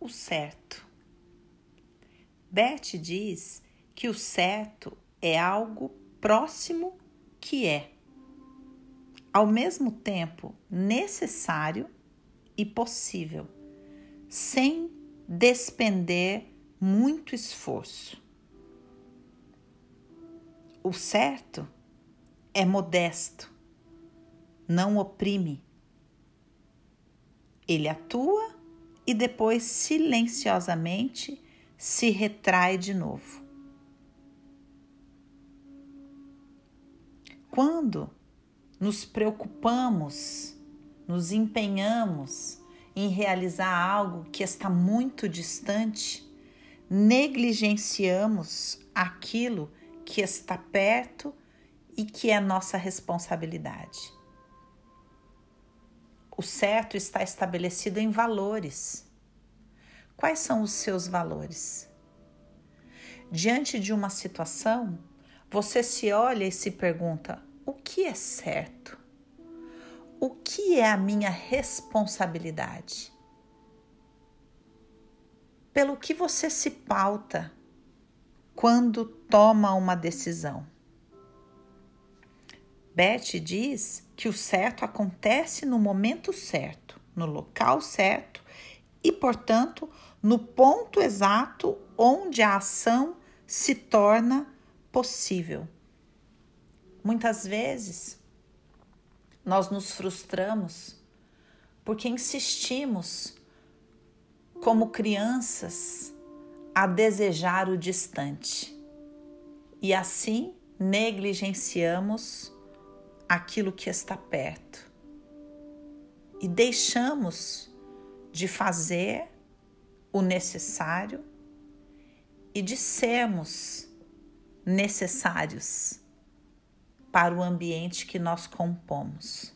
o certo. Beth diz que o certo é algo próximo que é, ao mesmo tempo necessário e possível, sem despender muito esforço. O certo é modesto, não oprime. Ele atua e depois silenciosamente se retrai de novo. Quando nos preocupamos, nos empenhamos em realizar algo que está muito distante, negligenciamos aquilo que está perto e que é nossa responsabilidade. O certo está estabelecido em valores. Quais são os seus valores? Diante de uma situação, você se olha e se pergunta: o que é certo? O que é a minha responsabilidade? Pelo que você se pauta quando toma uma decisão? Beth diz que o certo acontece no momento certo, no local certo e, portanto, no ponto exato onde a ação se torna possível. Muitas vezes nós nos frustramos porque insistimos, como crianças, a desejar o distante e assim negligenciamos aquilo que está perto e deixamos de fazer o necessário e de sermos necessários para o ambiente que nós compomos.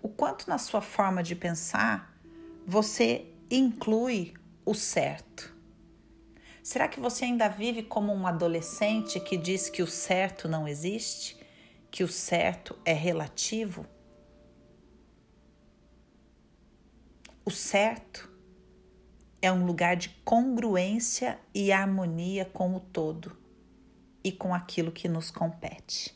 O quanto na sua forma de pensar você inclui o certo? Será que você ainda vive como um adolescente que diz que o certo não existe? Que o certo é relativo? O certo é um lugar de congruência e harmonia com o todo e com aquilo que nos compete.